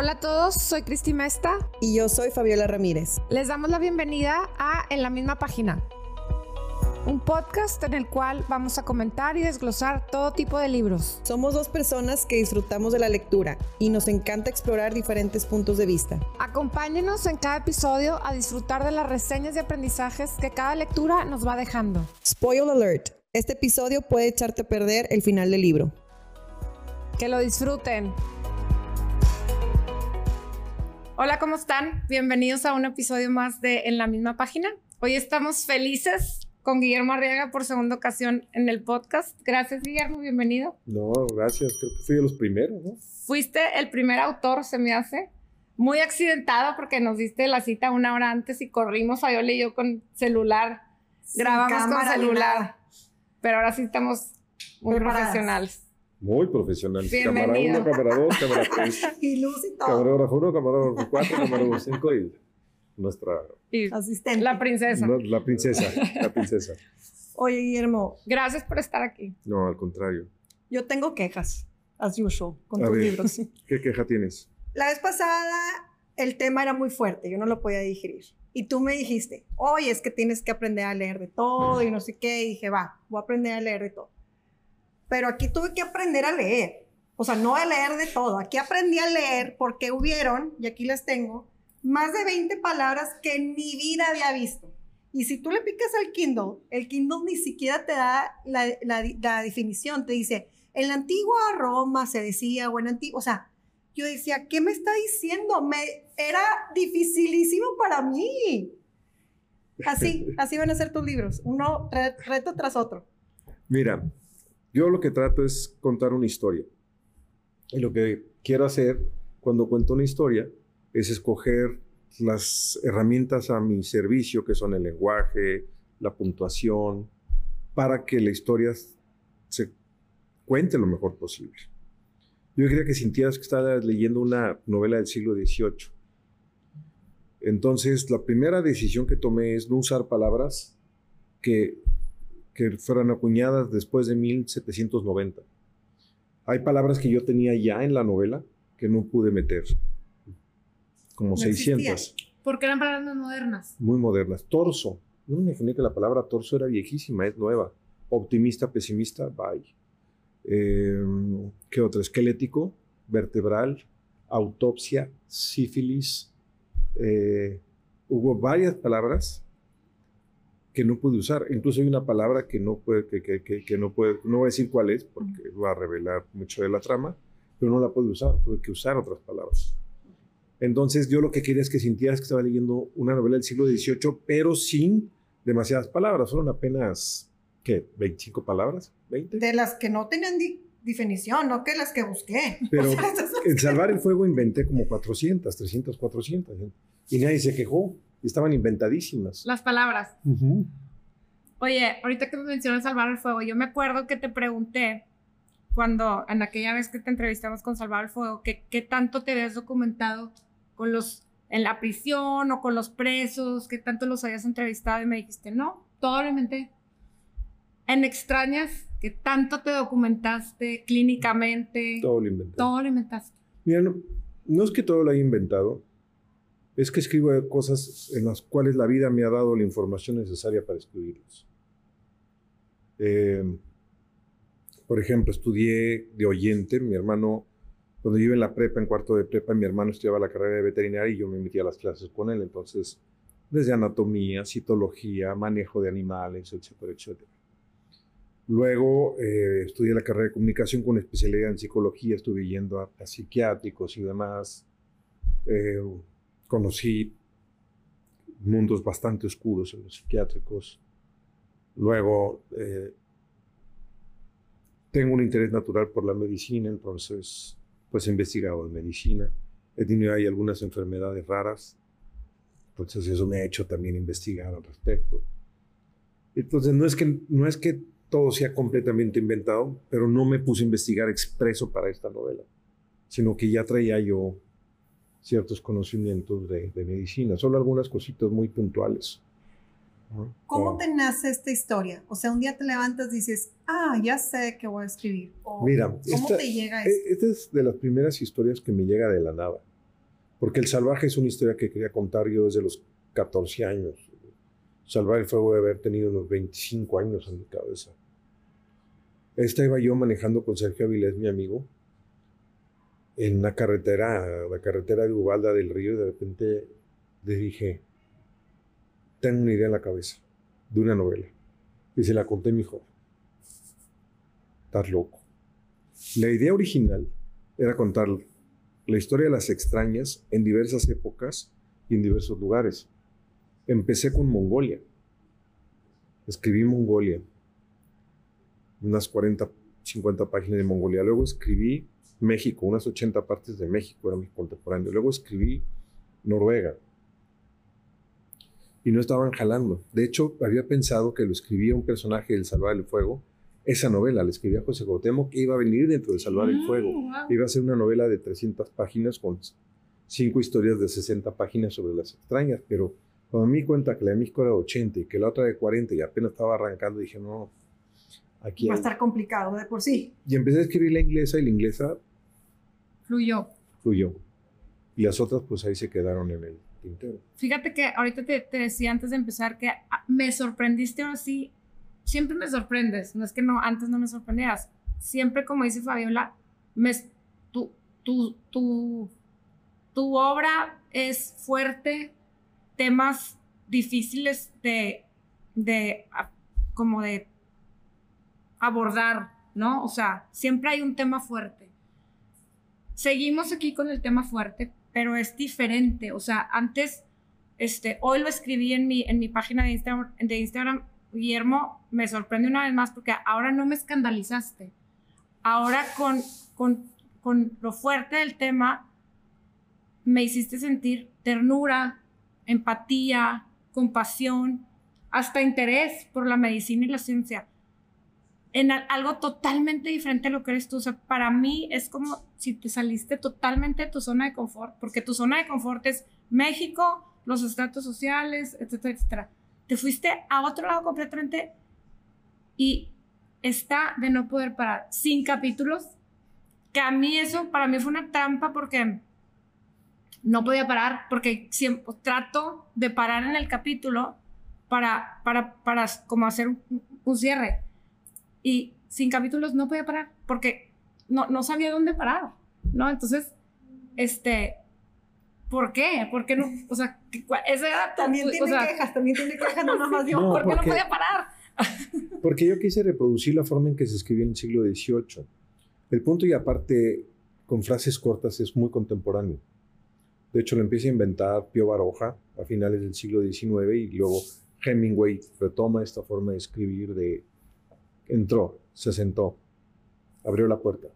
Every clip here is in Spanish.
Hola a todos, soy Cristi Mesta. Y yo soy Fabiola Ramírez. Les damos la bienvenida a En la misma página, un podcast en el cual vamos a comentar y desglosar todo tipo de libros. Somos dos personas que disfrutamos de la lectura y nos encanta explorar diferentes puntos de vista. Acompáñenos en cada episodio a disfrutar de las reseñas y aprendizajes que cada lectura nos va dejando. Spoil alert, este episodio puede echarte a perder el final del libro. Que lo disfruten. Hola, ¿cómo están? Bienvenidos a un episodio más de En la misma página. Hoy estamos felices con Guillermo Arriaga por segunda ocasión en el podcast. Gracias, Guillermo, bienvenido. No, gracias, creo que fui de los primeros, ¿no? Fuiste el primer autor, se me hace. Muy accidentado porque nos diste la cita una hora antes y corrimos a yo y yo con celular. Grabamos con celular. Pero ahora sí estamos muy profesionales. Muy profesional. Cámara 1, cámara 2, cámara 3. y luz y todo. Camarógrafo 1, camarógrafo 4, camarógrafo 5 y nuestra... Asistente. La princesa. la princesa, la princesa. Oye, Guillermo. Gracias por estar aquí. No, al contrario. Yo tengo quejas, as usual, con tus libros. ¿Qué queja tienes? La vez pasada el tema era muy fuerte, yo no lo podía digerir. Y tú me dijiste, oye, es que tienes que aprender a leer de todo y no sé qué. Y dije, va, voy a aprender a leer de todo pero aquí tuve que aprender a leer. O sea, no a leer de todo. Aquí aprendí a leer porque hubieron, y aquí las tengo, más de 20 palabras que en mi vida había visto. Y si tú le picas al Kindle, el Kindle ni siquiera te da la, la, definición, te dice, en la antigua Roma se decía, o en antiguo, o sea, yo decía, ¿qué me está diciendo? Me, era dificilísimo para mí. Así, así van a ser tus libros, uno reto tras otro. Mira, yo lo que trato es contar una historia. Y lo que quiero hacer cuando cuento una historia es escoger las herramientas a mi servicio, que son el lenguaje, la puntuación, para que la historia se cuente lo mejor posible. Yo quería que sintieras que estabas leyendo una novela del siglo XVIII. Entonces, la primera decisión que tomé es no usar palabras que que fueran acuñadas después de 1790. Hay palabras que yo tenía ya en la novela que no pude meter, como 600. Porque eran palabras modernas. Muy modernas. Torso. No me imaginé que la palabra torso era viejísima, es nueva. Optimista, pesimista, bye. Em, ¿Qué otro? Esquelético, vertebral, autopsia, sífilis. Eh, hubo varias palabras que no pude usar. Incluso hay una palabra que no puede, que, que, que, no puede, no voy a decir cuál es porque va a revelar mucho de la trama, pero no la pude usar, tuve que usar otras palabras. Entonces yo lo que quería es que sintieras que estaba leyendo una novela del siglo XVIII, pero sin demasiadas palabras, fueron apenas, ¿qué? ¿25 palabras? ¿20? De las que no tenían definición, no que las que busqué. Pero en Salvar el Fuego inventé como 400, 300, 400, y nadie se quejó. Estaban inventadísimas. Las palabras. Oye, ahorita que me mencionas Salvar el Fuego, yo me acuerdo que te pregunté cuando, en aquella vez que te entrevistamos con Salvar el Fuego, que qué tanto te habías documentado con los, en la prisión o con los presos, qué tanto los habías entrevistado y me dijiste, no, todo lo inventé. En extrañas, que tanto te documentaste clínicamente. Todo lo inventé. Todo lo inventaste. Mira, no, no es que todo lo haya inventado, es que escribo cosas en las cuales la vida me ha dado la información necesaria para escribirlas. Eh, por ejemplo, estudié de oyente, mi hermano, cuando iba en la prepa, en cuarto de prepa, mi hermano estudiaba la carrera de veterinaria y yo me metía a las clases con él, entonces, desde anatomía, citología, manejo de animales, etcétera, etcétera. Luego eh, estudié la carrera de comunicación con especialidad en psicología, estuve yendo a, psiquiátricos y demás. Eh, conocí mundos bastante oscuros en los psiquiátricos. Luego, eh, tengo un interés natural por la medicina, entonces, pues he investigado en medicina. He tenido ahí algunas enfermedades raras, entonces eso me ha hecho también investigar al respecto. Entonces, no es que, no es que todo sea completamente inventado, pero no me puse a investigar expreso para esta novela, sino que ya traía yo ciertos conocimientos de, medicina, solo algunas cositas muy puntuales. ¿Cómo te nace esta historia? O sea, un día te levantas y dices, ah, ya sé que voy a escribir. Mira, ¿cómo te llega e, Esta es de las primeras historias que me llega de la nada. Porque El Salvaje es una historia que quería contar yo desde los 14 años. Salvar el fuego de haber tenido unos 25 años en mi cabeza. Esta iba yo manejando con Sergio Avilés, mi amigo, en una carretera, la carretera de Ubalda del Río, y de repente le dije, tengo una idea en la cabeza de una novela. Y se la conté a mi hijo. Estás loco. La idea original era contar la historia de las extrañas en diversas épocas y en diversos lugares. Empecé con Mongolia. Escribí Mongolia. Unas 40, 50 páginas de Mongolia. Luego escribí México, unas 80 partes de México, era mi contemporáneo. Luego escribí Noruega. Y no estaban jalando. De hecho, había pensado que lo escribía un personaje del Salvar el Fuego. Esa novela la escribía José Gautemo, que iba a venir dentro de Salvar el Fuego. Ah, Iba a ser una novela de 300 páginas con cinco historias de 60 páginas sobre las extrañas. Pero cuando me di cuenta que la de México era de 80 y que la otra de 40 y apenas estaba arrancando, dije, no, aquí Va a estar complicado de por sí. Y empecé a escribir la inglesa y la inglesa Fluyó. fluyó. Y las otras, pues ahí se quedaron en el tintero. Fíjate que ahorita te, te decía antes de empezar que ah, me sorprendiste ahora sí. Siempre me sorprendes. No es que no, antes no me sorprendías. Siempre, como dice Fabiola, me, tu, tu, tu, tu obra es fuerte, temas difíciles de, de, ah, como de abordar, ¿no? O sea, siempre hay un tema fuerte. Seguimos aquí con el tema fuerte, pero es diferente. O sea, antes, este, hoy lo escribí en mi, en mi página de Instagram, de Instagram, Guillermo, me sorprende una vez más porque ahora no me escandalizaste. Ahora con, con, con lo fuerte del tema, me hiciste sentir ternura, empatía, compasión, hasta interés por la medicina y la ciencia en al- algo totalmente diferente a lo que eres tú. O sea, para mí es como si te saliste totalmente de tu zona de confort, porque tu zona de confort es México, los estratos sociales, etcétera, etcétera. Te fuiste a otro lado completamente y está de no poder parar, sin capítulos, que a mí eso, para mí fue una trampa porque no podía parar, porque siempre trato de parar en el capítulo para, para, para como hacer un, un cierre y sin capítulos no podía parar porque no, no sabía dónde parar, ¿no? Entonces, este, ¿por qué? ¿Por qué no? O sea, era tu- También o tiene sea, quejas, también tiene quejas, no nada más yo. No, ¿por qué no podía parar? Porque yo quise reproducir la forma en que se escribía en el siglo XVIII. El punto y aparte, con frases cortas, es muy contemporáneo. De hecho, lo empieza a inventar Pío Baroja a finales del siglo XIX y luego Hemingway retoma esta forma de escribir de... Entró, se sentó, abrió la puerta.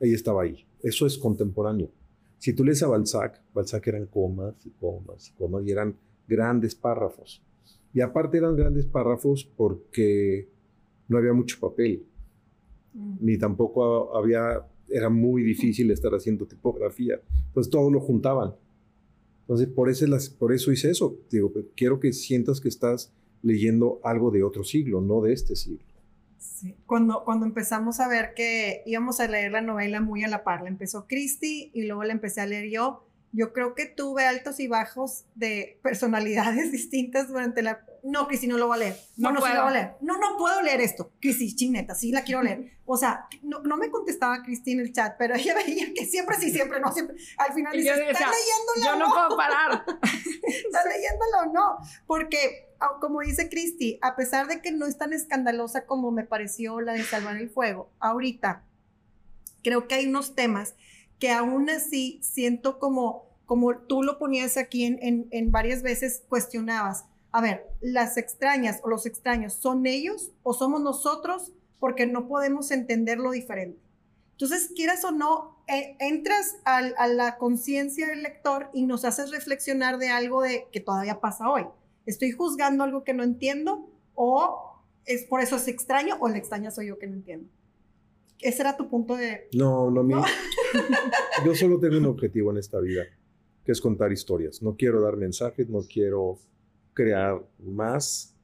Ella estaba ahí. Eso es contemporáneo. Si tú lees a Balzac, Balzac eran comas y comas y comas y eran grandes párrafos. Y aparte eran grandes párrafos porque no había mucho papel, Mm. ni tampoco había, era muy difícil estar haciendo tipografía. Entonces todo lo juntaban. Entonces por eso, las, por eso hice eso. Digo, pues, quiero que sientas que estás leyendo algo de otro siglo, no de este siglo. Sí. Cuando, cuando empezamos a ver que íbamos a leer la novela muy a la par, la empezó Christy y luego la empecé a leer yo. Yo creo que tuve altos y bajos de personalidades distintas durante la... No, Cristi, no lo voy a leer. No No, no, sí puedo. lo voy a leer. No, no puedo leer esto. Cristi, chineta, sí la quiero leer. O sea, no, no me contestaba Cristi en el chat, pero ella veía que siempre sí, siempre no, siempre. Al final dice, ¿estás decía, leyéndolo Yo o no puedo parar. ¿Estás leyéndolo o no? Porque, como dice Cristi, a pesar de que no es tan escandalosa como me pareció la de Salvar el Fuego, ahorita creo que hay unos temas que aún así siento como, como tú lo ponías aquí en, en, varias veces, cuestionabas. A ver, las extrañas o los extraños, ¿son ellos o somos nosotros? Porque no podemos entenderlo diferente. Entonces, quieras o no, eh, entras a la conciencia del lector y nos haces reflexionar de algo de, que todavía pasa hoy. ¿Estoy juzgando algo que no entiendo o es por eso es extraño o la extraña soy yo que no entiendo? Ese era tu punto de... No, no, mi- No. yo solo tengo un objetivo en esta vida, que es contar historias. No quiero dar mensajes, no quiero crear más.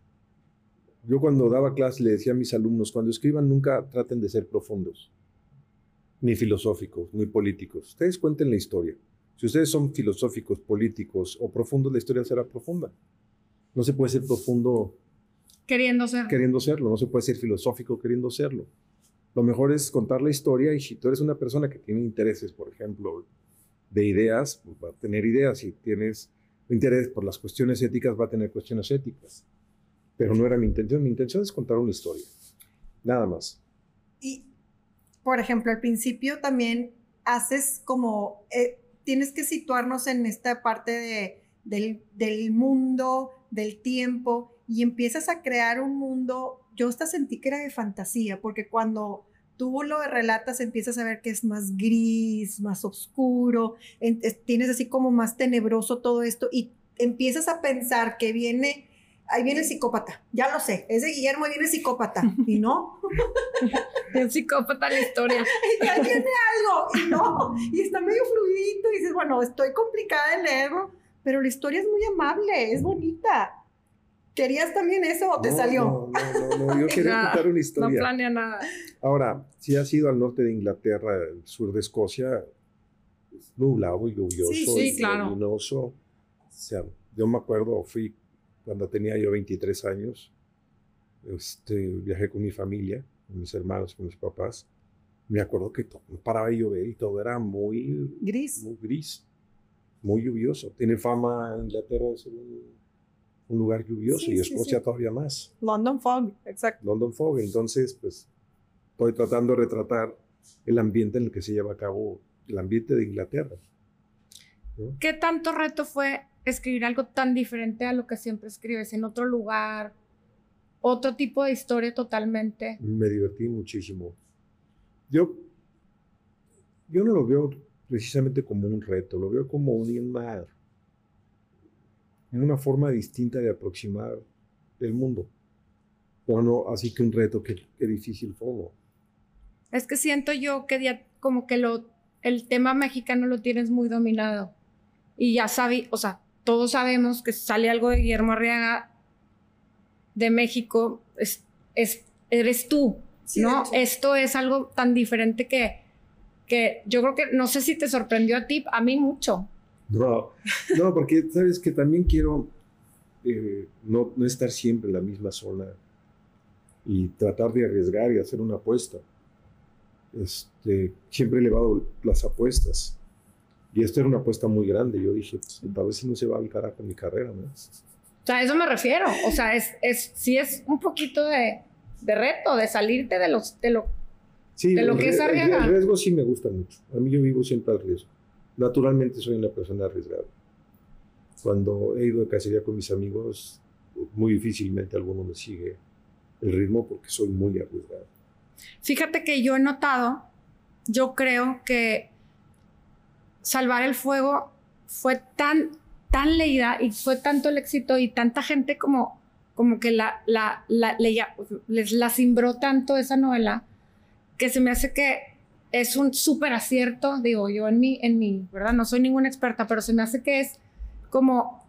Yo cuando daba clase le decía a mis alumnos, cuando escriban nunca traten de ser profundos, ni filosóficos, ni políticos. Ustedes cuenten la historia. Si ustedes son filosóficos, políticos o profundos, la historia será profunda. No se puede ser profundo queriendo ser. Queriendo serlo, no se puede ser filosófico queriendo serlo. Lo mejor es contar la historia y si tú eres una persona que tiene intereses, por ejemplo, de ideas, pues va a tener ideas. Si tienes interés por las cuestiones éticas, va a tener cuestiones éticas. Pero no era mi intención. Mi intención es contar una historia. Nada más. Y, por ejemplo, al principio también haces como, eh, tienes que situarnos en esta parte de, del, del mundo, del tiempo, y empiezas a crear un mundo, yo hasta sentí que era de fantasía, porque cuando tú lo relatas empiezas a ver que es más gris, más oscuro, tienes así como más tenebroso todo esto y empiezas a pensar que viene, ahí viene el psicópata, ya lo sé, es de Guillermo, viene el psicópata, y no. el psicópata la historia. y ya tiene algo, y no, y está medio fluidito, y dices, bueno, estoy complicada de leerlo, pero la historia es muy amable, es bonita. ¿Querías también eso o te salió? No, no, no, yo quería contar una historia. No planea nada. Ahora, si has ido al norte de Inglaterra, al sur de Escocia, es nublado y lluvioso. Sí, sí, claro. Luminoso. O sea, yo me acuerdo, fui cuando tenía yo 23 años, este, viajé con mi familia, con mis hermanos, con mis papás. Me acuerdo que no paraba de llover y todo era muy gris. Muy gris, muy lluvioso. Tiene fama Inglaterra de ser un un lugar lluvioso y Escocia todavía más. London Fog, exacto. London Fog, entonces pues estoy tratando de retratar el ambiente en el que se lleva a cabo el ambiente de Inglaterra. ¿Qué tanto reto fue escribir algo tan diferente a lo que siempre escribes en otro lugar, otro tipo de historia totalmente? Me divertí muchísimo. Yo, yo no lo veo precisamente como un reto, lo veo como un mar en una forma distinta de aproximar el mundo. Pero no, así que un reto que, que difícil fue. Es que siento yo que ya como que lo, el tema mexicano lo tienes muy dominado. Y ya sabes, o sea, todos sabemos que sale algo de Guillermo Arriaga de México, es, es eres tú, ¿no? Esto es algo tan diferente que, que yo creo que, no sé si te sorprendió a ti, a mí mucho. No, no, porque sabes que también quiero eh, no, no, estar siempre en la misma zona y tratar de arriesgar y hacer una apuesta. Este, siempre he elevado las apuestas. Y esta era una apuesta muy grande. Yo dije, pues, tal vez si no se va al carajo mi carrera, ¿no? O sea, a eso me refiero. O sea, es, es, sí es un poquito de, de reto, de salirte de, los, de lo, de lo que es arriesgar. El riesgo sí me gusta mucho. A mí yo vivo siempre al riesgo naturalmente soy una persona arriesgada. Cuando he ido de cacería con mis amigos, muy difícilmente alguno me sigue el ritmo porque soy muy arriesgado. Fíjate que yo he notado, yo creo que Salvar el Fuego fue tan, tan leída y fue tanto el éxito y tanta gente como, como que la, la, la, les la cimbró tanto esa novela que se me hace que es un súper acierto, digo yo en mi, en mi, ¿verdad? No soy ninguna experta, pero se me hace que es como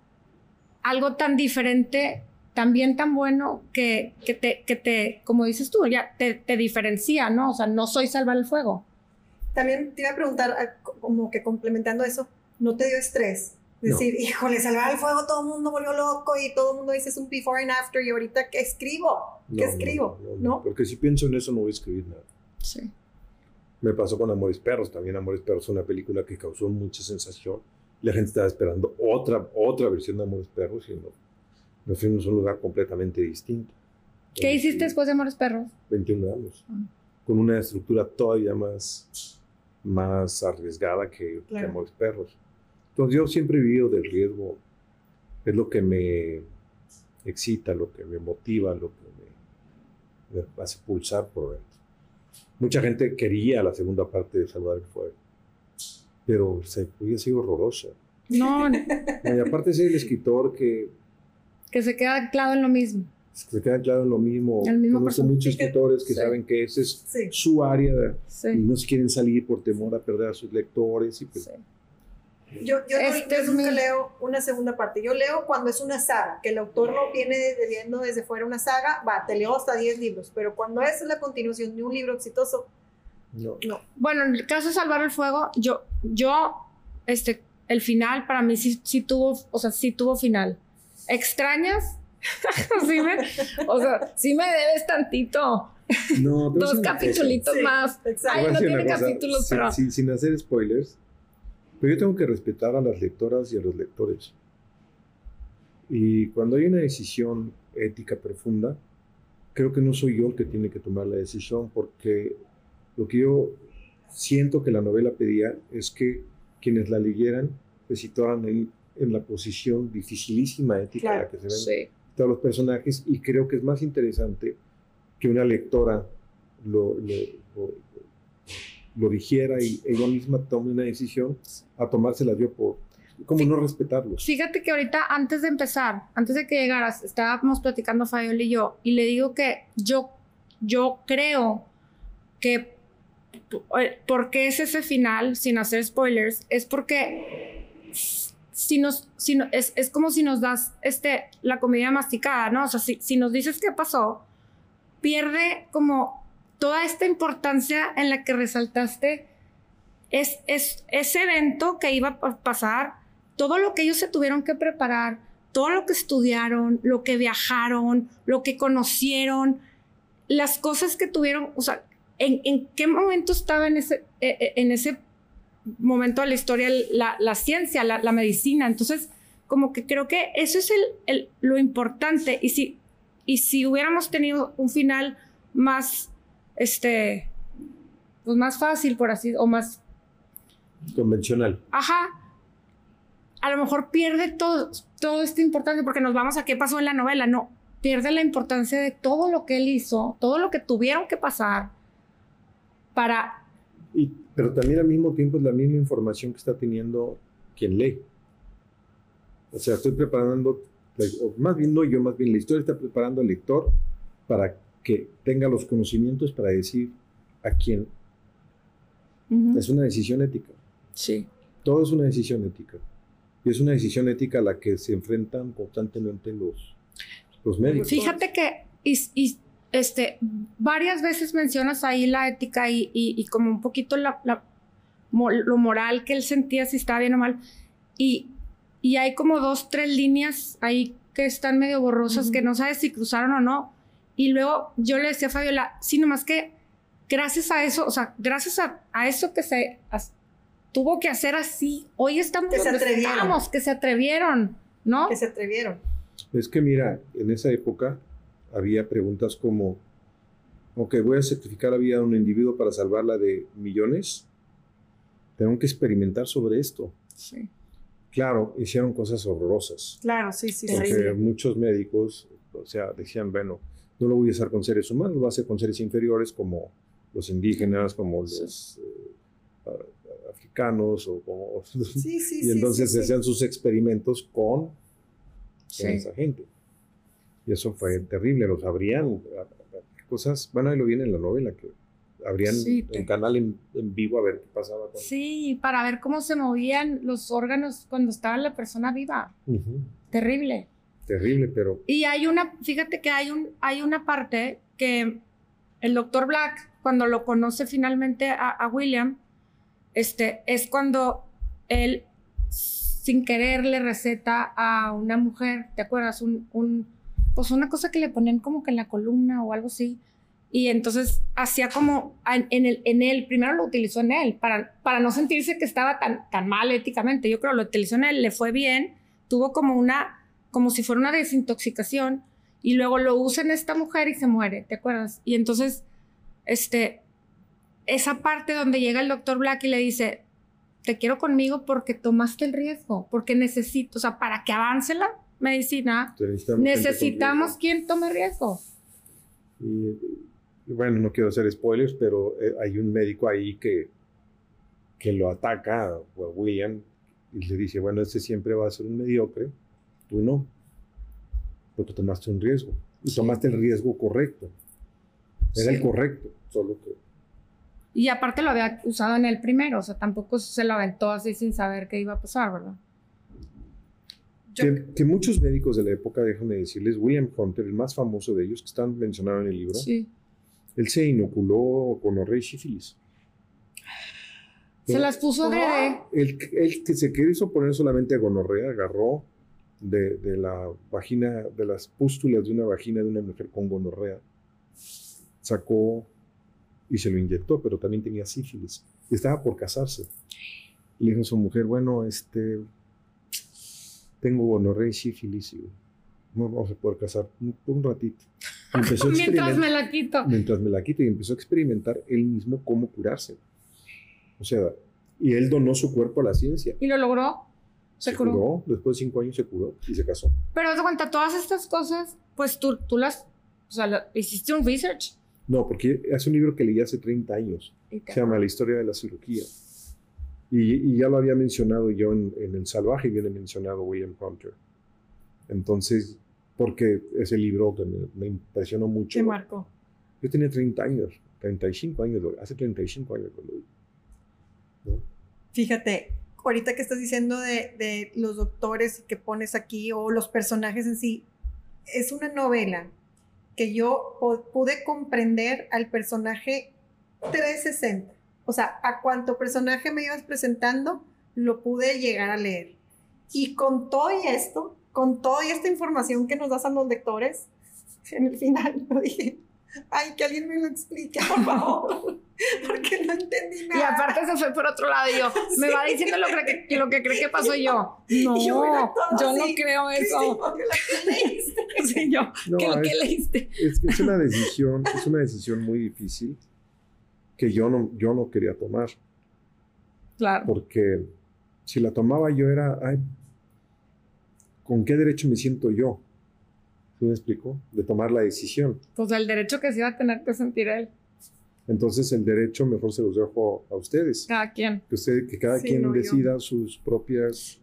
algo tan diferente, también tan bueno, que, que, te, que te, como dices tú, ya te, te diferencia, ¿no? O sea, no soy salvar el fuego. También te iba a preguntar, ah, como que complementando eso, ¿no te dio estrés? Decir, híjole, salvar el fuego, todo el mundo volvió loco y todo el mundo dice es un before and after y ahorita, ¿qué escribo? ¿Qué escribo? no, Porque si pienso en eso no voy a escribir nada. Sí. Me pasó con Amores Perros. También Amores Perros una película que causó mucha sensación. La gente estaba esperando otra, otra versión de Amores Perros y no, nos fuimos a un lugar completamente distinto. ¿Qué hiciste después de Amores Perros? 21 años. Ah. Con una estructura todavía más, más arriesgada que, Amores Perros. Entonces yo siempre he vivido del riesgo. Es lo que me excita, lo que me motiva, lo que me, me hace pulsar por ver mucha gente quería la segunda parte de Salvar el Fuego, pero se hubiera sido horrorosa. No, no. Y aparte es el escritor que... Que se queda anclado en lo mismo. Se queda anclado en lo mismo. El mismo muchos escritores que saben que ese es su área y no se quieren salir por temor a perder a sus lectores. Y pues, yo, yo, este nunca leo una segunda parte. Yo leo cuando es una saga, que el autor no viene viendo desde fuera una saga, va, te leo hasta 10 libros, pero cuando es la continuación de un libro exitoso, no. Bueno, en el caso de Salvar el Fuego, yo, yo, este, el final para mí sí, sí tuvo, o sea, sí tuvo final. ¿Extrañas? sí me, o sea, sí me debes tantito. No, Dos Sí, más. exacto. Ay, no tiene cosa, capítulos, sin- pero. sin, sin hacer spoilers, pero yo tengo que respetar a las lectoras y a los lectores. Y cuando hay una decisión ética profunda, creo que no soy yo el que tiene que tomar la decisión, porque lo que yo siento que la novela pedía es que quienes la leyeran se situaran en, en la posición dificilísima ética en la que se ven Sí. todos los personajes y creo que es más interesante que una lectora lo, lo, lo- lo digiera y ella misma tome una decisión a tomársela yo por como Sí. no respetarlos. Fíjate que ahorita, antes de empezar, antes de que llegaras, estábamos platicando Fabiola y yo, y le digo que yo, yo creo que eh, ¿por qué es ese final, sin hacer spoilers? Es porque si nos, si no- es, es como si nos das este, la comida masticada, ¿no? O sea, si, si nos dices qué pasó, pierde como toda esta importancia en la que resaltaste es, es ese evento que iba a pasar, todo lo que ellos se tuvieron que preparar, todo lo que estudiaron, lo que viajaron, lo que conocieron, las cosas que tuvieron, o sea, ¿en, en qué momento estaba en ese, eh, eh, en ese momento de la historia la, la ciencia, la, la medicina? Entonces, como que creo que eso es el, el- lo importante. Y si, y si hubiéramos tenido un final más, este, pues más fácil, por así, o más Convencional. ajá, a lo mejor pierde todo, todo esta importancia porque nos vamos a qué pasó en la novela, no, pierde la importancia de todo lo que él hizo, todo lo que tuvieron que pasar para, Y, pero también al mismo tiempo es la misma información que está teniendo quien lee. O sea, estoy preparando, o más bien no yo, más bien la historia está preparando al lector para que tenga los conocimientos para decir a quién. Es una decisión ética. sí, Todo es una decisión ética. Y es una decisión ética a la que se enfrentan constantemente los, los médicos. Fíjate que y, y, este, varias veces mencionas ahí la ética y, y- y como un poquito la, lo moral que él sentía si estaba bien o mal. Y, y hay como dos, tres líneas ahí que están medio borrosas que no sabes si cruzaron o no. Y luego yo le decía a Fabiola, sí, nomás que gracias a eso, o sea, gracias a, a eso que se tuvo que hacer así, hoy estamos Que se donde atrevieron. estamos, que se atrevieron, ¿no? Que se atrevieron. Es que mira, en esa época había preguntas como, ok, voy a sacrificar la vida de un individuo para salvarla de millones. Tengo que experimentar sobre esto. Sí. Claro, hicieron cosas horrorosas. Claro, sí, sí. Porque Terrible. muchos médicos, o sea, decían, bueno, no lo voy a hacer con seres humanos, lo voy a hacer con seres inferiores como los indígenas, como los eh, africanos o como... Sí, sí, y entonces sí. hacían sus experimentos con, esa gente. Y eso fue terrible, los abrían, cosas, bueno, ahí lo viene en la novela, que abrían Sí, un canal en, en vivo a ver qué pasaba con... Sí, para ver cómo se movían los órganos cuando estaba la persona viva. Ujú. Terrible. Terrible, pero Y hay una, fíjate que hay, un, hay una parte que el doctor Black, cuando lo conoce finalmente a, William, este, es cuando él sin querer le receta a una mujer, ¿te acuerdas? Un, un, pues una cosa que le ponen como que en la columna o algo así. Y entonces hacía como en, en el, en él, primero lo utilizó en él, para, para no sentirse que estaba tan, tan mal éticamente. Yo creo lo utilizó en él, le fue bien, tuvo como una, como si fuera una desintoxicación, y luego lo usa en esta mujer y se muere, ¿te acuerdas? Y entonces, este, esa parte donde llega el doctor Black y le dice, te quiero conmigo porque tomaste el riesgo, porque necesito, o sea, para que avance la medicina, necesitamos... necesitamos quien tome riesgo. Y, y bueno, no quiero hacer spoilers, pero eh, hay un médico ahí que, que lo ataca William y le dice, bueno, este siempre va a ser un mediocre, tú no, porque tomaste un riesgo. Y tomaste el riesgo correcto. Era Sí. el correcto, solo que... Y aparte lo había usado en el primero, o sea, tampoco se lo aventó así sin saber qué iba a pasar, ¿verdad? Yo- Que, que muchos médicos de la época, déjenme decirles, William Hunter, el más famoso de ellos, que están mencionados en el libro, Sí. él se inoculó con y sífilis. Se las puso de... El, el que se quiso poner solamente gonorrea, agarró de, de, la vagina, de las pústulas de una vagina de una mujer con gonorrea, sacó y se lo inyectó, pero también tenía sífilis. Y estaba por casarse. Le dijo a su mujer, bueno, este, tengo gonorrea y sífilis y no vamos a poder casar por un ratito. mientras me la quito. Mientras me la quito y empezó a experimentar él mismo cómo curarse. O sea, y él donó su cuerpo a la ciencia. ¿Y lo logró? Se, curó? Después de cinco años se curó y se casó. Pero de cuenta, todas estas cosas, pues tú, tú las, o sea, hiciste un research. No, porque es un libro que leí hace 30 años. Se llama La historia de la cirugía. Y, ya lo había mencionado yo en, El Salvaje, viene mencionado William Hunter. Entonces, porque ese libro que me, impresionó mucho. ¿Qué marcó? Yo tenía 30 años, 35 años, hace 35 años lo leí. Fíjate, ahorita que estás diciendo de, de los doctores que pones aquí o los personajes en sí, es una novela que yo pude comprender al personaje 360. O sea, a cuánto personaje me ibas presentando, lo pude llegar a leer. Y con todo esto, con toda esta información que nos das a los lectores, en el final lo dije, ay, que alguien me lo explique, por favor, porque no entendí nada. Y aparte se fue por otro lado y yo, me va diciendo lo que, lo que cree que pasó yo. No, yo, no creo eso. Sí, yo, ¿qué lo que leíste? Es, es una decisión, es una decisión muy difícil que yo no, yo no quería tomar. Claro. Porque si la tomaba yo era, ay, ¿con qué derecho me siento yo? ¿Sí me explico? De tomar la decisión. Pues el derecho que se iba a tener que sentir él. Entonces el derecho mejor se los dejo a ustedes. Cada quien. Que, usted, que cada quien decida sus propias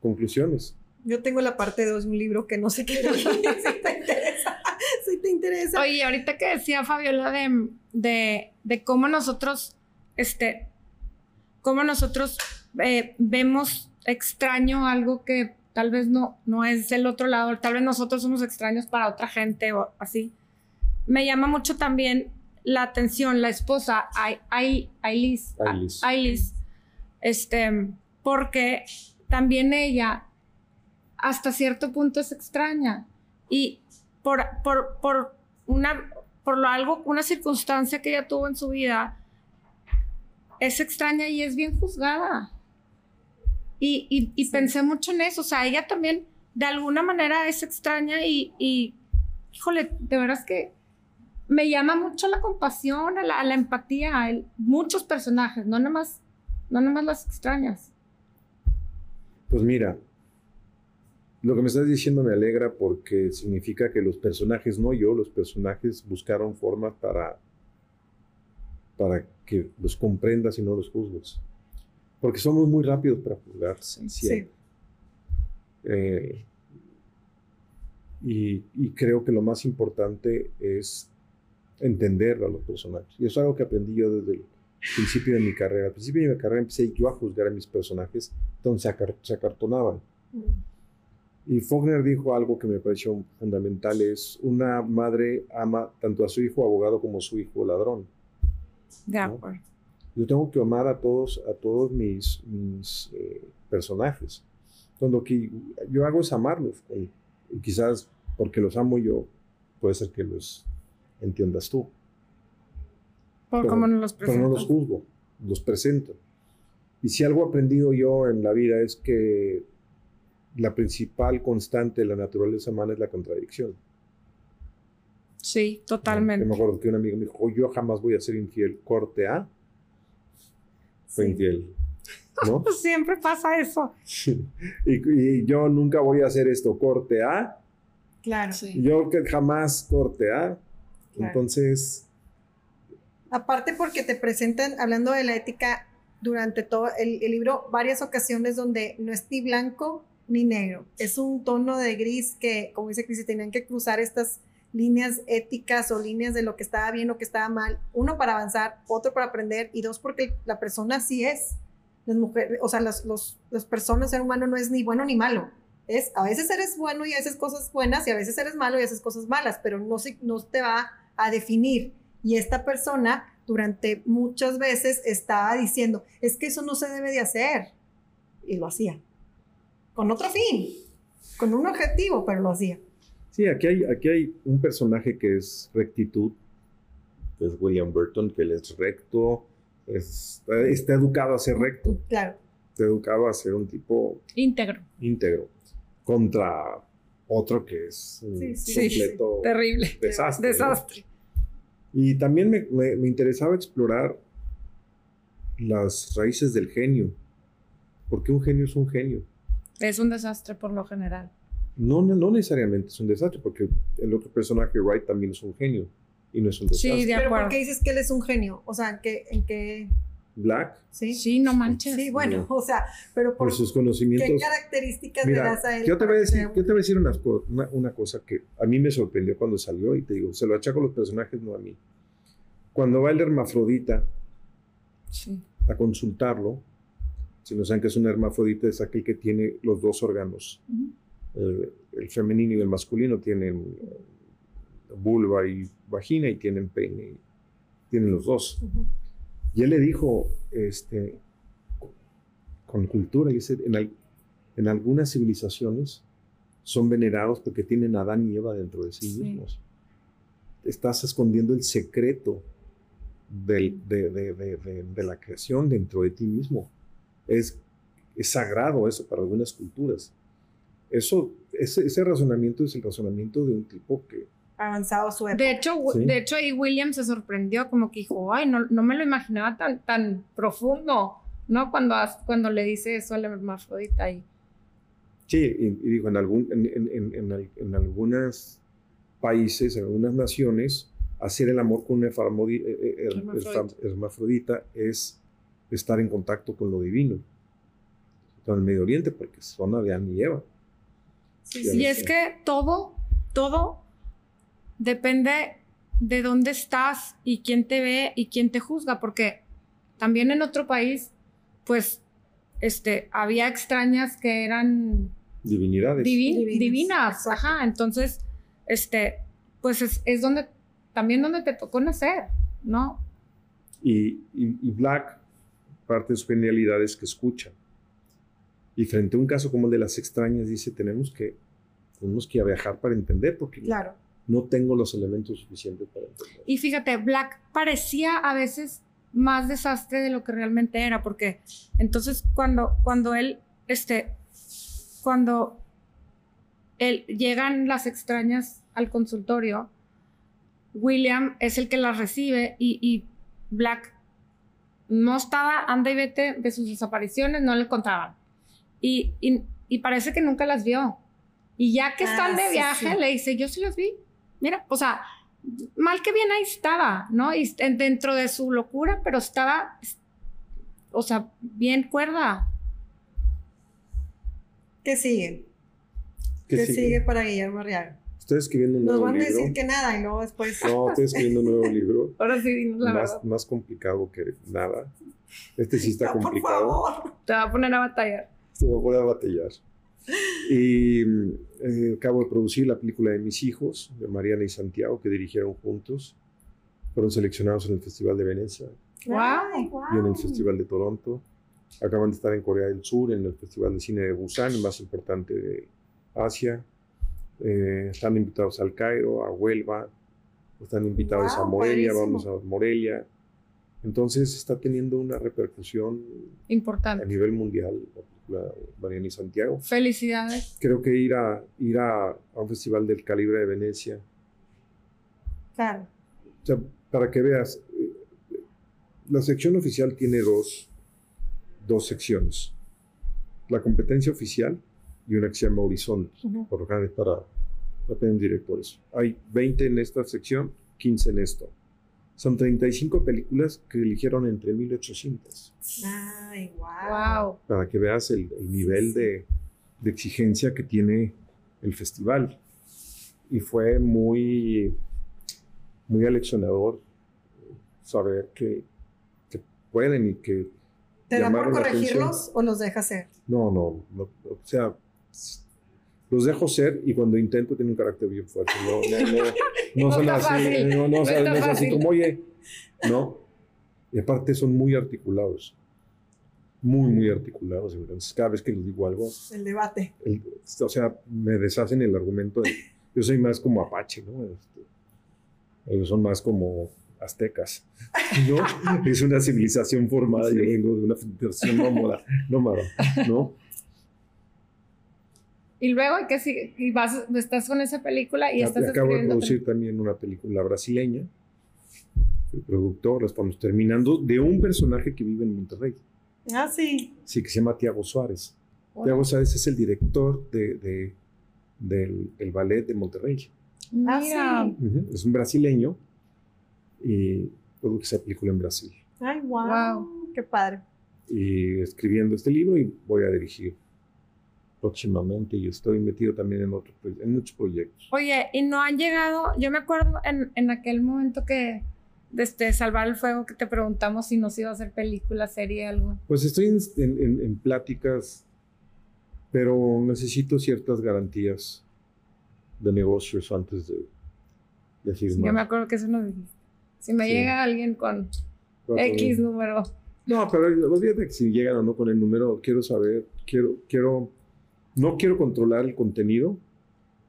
conclusiones. Yo tengo la parte 2 de un libro que no sé qué si te interesa. Si te interesa. Oye, ahorita que decía Fabiola de, de, de cómo nosotros, este, cómo nosotros eh, vemos extraño algo que tal vez no, no es el otro lado, tal vez nosotros somos extraños para otra gente o así. Me llama mucho también la atención la esposa Ailis, Ailis, este, porque también ella hasta cierto punto es extraña y por, por, por una, por lo algo, una circunstancia que ella tuvo en su vida, es extraña y es bien juzgada. Y, y, pensé mucho en eso, o sea, ella también de alguna manera es extraña y, y híjole, de veras que me llama mucho la compasión, a la, empatía, a muchos personajes, no nada más, no nada más las extrañas. Pues mira, lo que me estás diciendo me alegra porque significa que los personajes, no yo, los personajes buscaron formas para, para que los comprendas y no los juzgues. Porque somos muy rápidos para juzgar. Sí. Eh, y, y, creo que lo más importante es entender a los personajes. Y eso es algo que aprendí yo desde el principio de mi carrera. Al principio de mi carrera empecé yo a juzgar a mis personajes, entonces se, acartonaban. Mm. Y Faulkner dijo algo que me pareció fundamental, es una madre ama tanto a su hijo abogado como a su hijo ladrón. Yo tengo que amar a todos, a todos mis, mis eh, personajes. Entonces lo que yo hago es amarlos. Y, quizás porque los amo yo, puede ser que los entiendas tú. Por cómo no los presento. Pero no los juzgo, los presento. Y si algo he aprendido yo en la vida es que la principal constante de la naturaleza humana es la contradicción. Sí, totalmente. Yo me acuerdo que un amigo me dijo, yo jamás voy a ser infiel, corte A. Fue infiel. ¿no? Siempre pasa eso. y, yo nunca voy a hacer esto, corte A. Claro. Sí. Yo que jamás corte A. Entonces... Aparte porque te presentan, hablando de la ética, durante todo el, libro, varias ocasiones donde no es ni blanco ni negro. Es un tono de gris que, como dice Cris, tenían que cruzar estas líneas éticas o líneas de lo que estaba bien o que estaba mal. Uno para avanzar, otro para aprender y dos porque la persona sí es. Las mujeres, o sea, las, los, las personas, ser humano no es ni bueno ni malo. Es, a veces eres bueno y haces cosas buenas y a veces eres malo y haces cosas malas, pero no, no te va a definir. Y esta persona durante muchas veces estaba diciendo, es que eso no se debe de hacer. Y lo hacía. Con otro fin, con un objetivo, pero lo hacía. Sí, aquí hay, aquí hay un personaje que es rectitud, que es William Burton, que él es recto, es- está educado a ser recto, Claro. está educado a ser un tipo Íntegro. íntegro, contra otro que es un Sí, sí, sí, completo Terrible. desastre. ¿no? Desastre. Y también me, me- me interesaba explorar las raíces del genio. Porque un genio es un genio. Es un desastre por lo general. No, no, no necesariamente es un desastre, porque el otro personaje, Wright, también es un genio. Y no es un desastre. Sí, de Pero ¿por acuerdo. qué dices que él es un genio? O sea, ¿en qué? En qué Black, ¿Sí? Sí, no manches. Sí, bueno, No. o sea, pero por por sus qué conocimientos. características le das a él. yo te voy a decir, yo te voy a decir una, una cosa que a mí me sorprendió cuando salió y te digo, se lo achaco a los personajes, no a mí. Cuando va el hermafrodita Sí. a consultarlo, si no saben que es un hermafrodita, es aquel que tiene los dos órganos. El, el femenino y el masculino tienen vulva y vagina y tienen pene, tienen los dos. Ujú. Y él le dijo, este, con cultura, dice, en, al- en algunas civilizaciones son venerados porque tienen a Adán y Eva dentro de sí, Sí. mismos. Estás escondiendo el secreto del- de, de- de- de- de la creación dentro de ti mismo. Es, es sagrado eso para algunas culturas. Eso, ese, ese razonamiento es el razonamiento de un tipo que Avanzado su época. De hecho, Sí. de hecho, ahí William se sorprendió, como que dijo, ay, no, no me lo imaginaba tan, tan profundo, ¿no? Cuando, cuando le dice eso al hermafrodita y Sí, y, y digo, en, algún, en, en, en, en al- en algunos países, en algunas naciones, hacer el amor con una eh, eh, hermafrodita es estar en contacto con lo divino. Con el Medio Oriente, porque son Adán y Eva. Sí, Ya sí. Y es que todo, todo depende de dónde estás y quién te ve y quién te juzga, porque también en otro país, pues, este, había extrañas que eran Divinidades. divi- Divinas, ajá, entonces, este, pues es, es donde, también donde te tocó nacer, ¿no? Y, y- y Black, parte de su genialidad es que escucha. Y frente a un caso como el de las extrañas, dice, tenemos que, tenemos que viajar para entender, porque Claro. no tengo los elementos suficientes para entender. Y fíjate, Black parecía a veces más desastre de lo que realmente era, porque entonces cuando, cuando él, este, cuando él, llegan las extrañas al consultorio, William es el que las recibe y, y Black no estaba, anda y vete de sus desapariciones, no le contaban. Y, y, y parece que nunca las vio. Y ya que Ah, están de sí, viaje, sí. le dice, yo sí las vi. Mira, o sea, mal que bien ahí estaba, ¿no? Y en- dentro de su locura, pero estaba, o sea, bien cuerda. ¿Qué sigue? ¿Qué ¿Qué sigue? sigue para Guillermo Arriaga? Estoy escribiendo un Nos nuevo van a libro. decir que nada y luego después. No, estoy escribiendo un nuevo libro. Ahora sí, dinos la más, verdad. más complicado que nada. Este sí está No, por complicado. favor. Te va a poner a batallar. Se voy a batallar. Y eh, acabo de producir la película de mis hijos, de Mariana y Santiago, que dirigieron juntos. Fueron seleccionados en el Festival de Venecia Ay, y en el. Festival de Toronto. Acaban de estar en Corea del Sur, en el Festival de Cine de Busan, el más importante de Asia. Eh, están invitados al Cairo, a Huelva. Están invitados a Guau, Morelia, padrísimo. vamos a Morelia. Entonces está teniendo una repercusión a Importante. nivel mundial la Mariana y Santiago. Felicidades. Creo que ir a, ir a, a un festival del calibre de Venecia, Claro. o sea, para que veas, eh, la sección oficial tiene dos, dos secciones. La competencia oficial y una que se llama Horizonte, Ujú. por lo general es para, para tener directores. Hay 20 en esta sección, 15 en esto. Son 35 películas que eligieron entre 1800. Ay, wow. Wow. para que veas el, el nivel. De, de exigencia que tiene el festival. Y fue muy, muy aleccionador saber que, que pueden y que... ¿Te da por corregirlos o los dejas ser? No, no, no, o sea, los dejo ser y cuando intento tienen un carácter bien fuerte. No, no, no, no No son así, fácil, no, no, es así como, oye, no. Y aparte son muy articulados. Muy, muy articulados. Entonces, cada vez que les digo algo, El debate. el- o sea, me deshacen el argumento. de- yo soy más como apache, ¿no? Este, ellos son más como aztecas, ¿no? es una civilización formada, yo vengo de una civilización nómada, nómada, ¿no? Y luego, ¿qué sigue? Y vas, estás con esa película y estás Acabo de producir también una película brasileña. Soy productor, la estamos terminando, de un personaje que vive en Monterrey. Ah, sí. Sí, que se llama Tiago Suárez. Tiago Suárez es el director de, de- del el ballet de Monterrey. Ah, Mira, sí. Es un brasileño y produje esa película en Brasil. Ay, wow. Wow. Qué padre. Y escribiendo este libro y voy a dirigir próximamente y estoy metido también en, otros, en muchos proyectos. Oye, y no han llegado, yo me acuerdo en, en aquel momento que desde Salvar el Fuego que te preguntamos si nos iba a hacer película, serie, algo. Pues estoy en, en- en- pláticas, pero necesito ciertas garantías de negocios antes de, de Yo me acuerdo que eso nos dijiste. Si me Sí. llega alguien con de- X número. No, pero olvídate que si llegan o no con el número, quiero saber, quiero, quiero, no quiero controlar el contenido,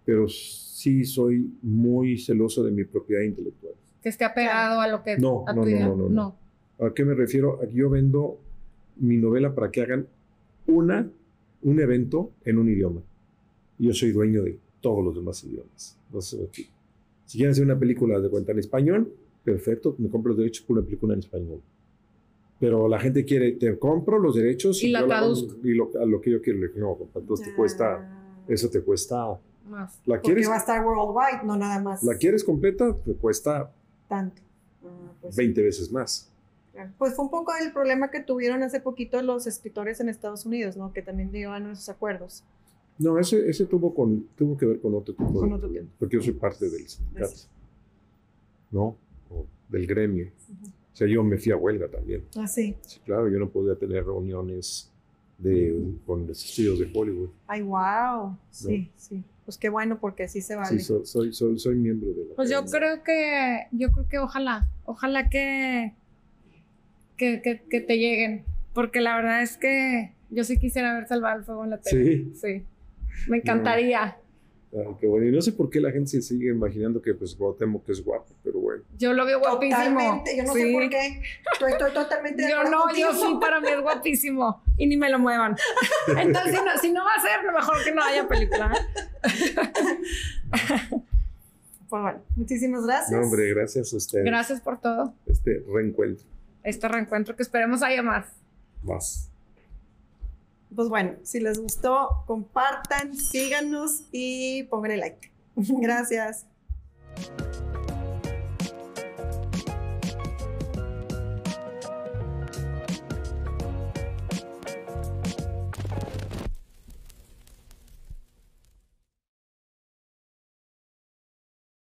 pero sí soy muy celoso de mi propiedad intelectual. que esté apegado a lo que No, a no, tu no, idea. no, no, no. ¿A qué me refiero? Yo vendo mi novela para que hagan una, un evento en un idioma. Yo soy dueño de todos los demás idiomas. No sé, si si quieren hacer una película de cuenta en español, perfecto, me compro los derechos por una película en español. Pero la gente quiere, te compro los derechos Y la yo hago- traduzco. y lo, a lo que yo quiero. le digo, No, entonces te cuesta, eso te cuesta. Más. ¿La Porque quieres, va a estar worldwide, no nada más. ¿La quieres completa? Te cuesta Tanto. Ah, pues, 20 veces más. Pues fue un poco el problema que tuvieron hace poquito los escritores en Estados Unidos, ¿no? Que también llevan esos acuerdos. No, ese, ese tuvo, con, tuvo que ver con otro tipo Con de otro problema, porque yo soy parte del sindicato. ¿no? O del gremio. O sea, yo me fui a huelga también. Ah, sí. Sí, claro, yo no podía tener reuniones de, con los estudios de Hollywood. Ay, wow. Sí, sí. Pues qué bueno, porque así se vale. Sí, soy, soy, soy, soy miembro de la Pues yo creo que, yo creo que ojalá, ojalá que, que, que, que te lleguen. Porque la verdad es que yo sí quisiera ver salvar el fuego en la tele. Sí, Sí. Me encantaría. Qué bueno. Y no sé por qué la gente se sigue imaginando que pues Cuauhtémoc es guapo, pero bueno. Yo lo veo guapísimo. Totalmente. Yo no sé por qué. Estoy, estoy totalmente de Yo no, yo contigo. sí, para mí es guapísimo. Y ni me lo muevan. Entonces, si no, si no va a ser, mejor que no haya película. ¿eh? Pues bueno, muchísimas gracias. No, hombre, gracias a ustedes. Gracias por todo. Este reencuentro. Este reencuentro que esperemos haya más. Más. Pues bueno, si les gustó, compartan, síganos y pónganle like. Gracias.